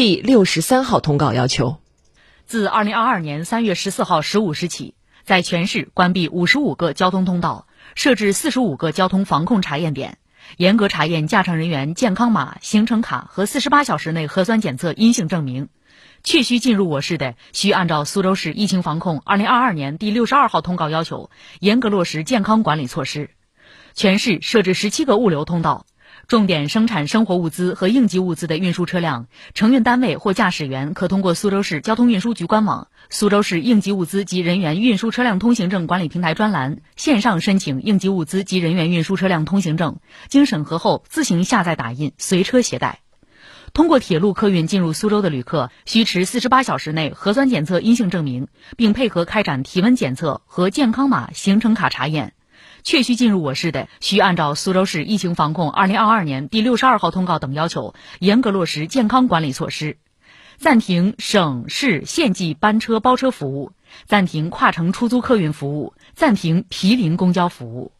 第六十三号通告要求，自二零二二年三月十四号十五时起，在全市关闭五十五个交通通道，设置四十五个交通防控查验点，严格查验驾乘人员健康码、行程卡和四十八小时内核酸检测阴性证明。确需进入我市的，需按照苏州市疫情防控二零二二年第六十二号通告要求，严格落实健康管理措施。全市设置十七个物流通道，重点生产生活物资和应急物资的运输车辆，承运单位或驾驶员可通过苏州市交通运输局官网、苏州市应急物资及人员运输车辆通行证管理平台专栏线上申请应急物资及人员运输车辆通行证，经审核后自行下载打印，随车携带。通过铁路客运进入苏州的旅客，需持四十八小时内核酸检测阴性证明，并配合开展体温检测和健康码、行程卡查验。确需进入我市的，需按照苏州市疫情防控二零二二年第六十二号通告等要求，严格落实健康管理措施，暂停省市县际班车包车服务，暂停跨城出租客运服务，暂停毗邻公交服务。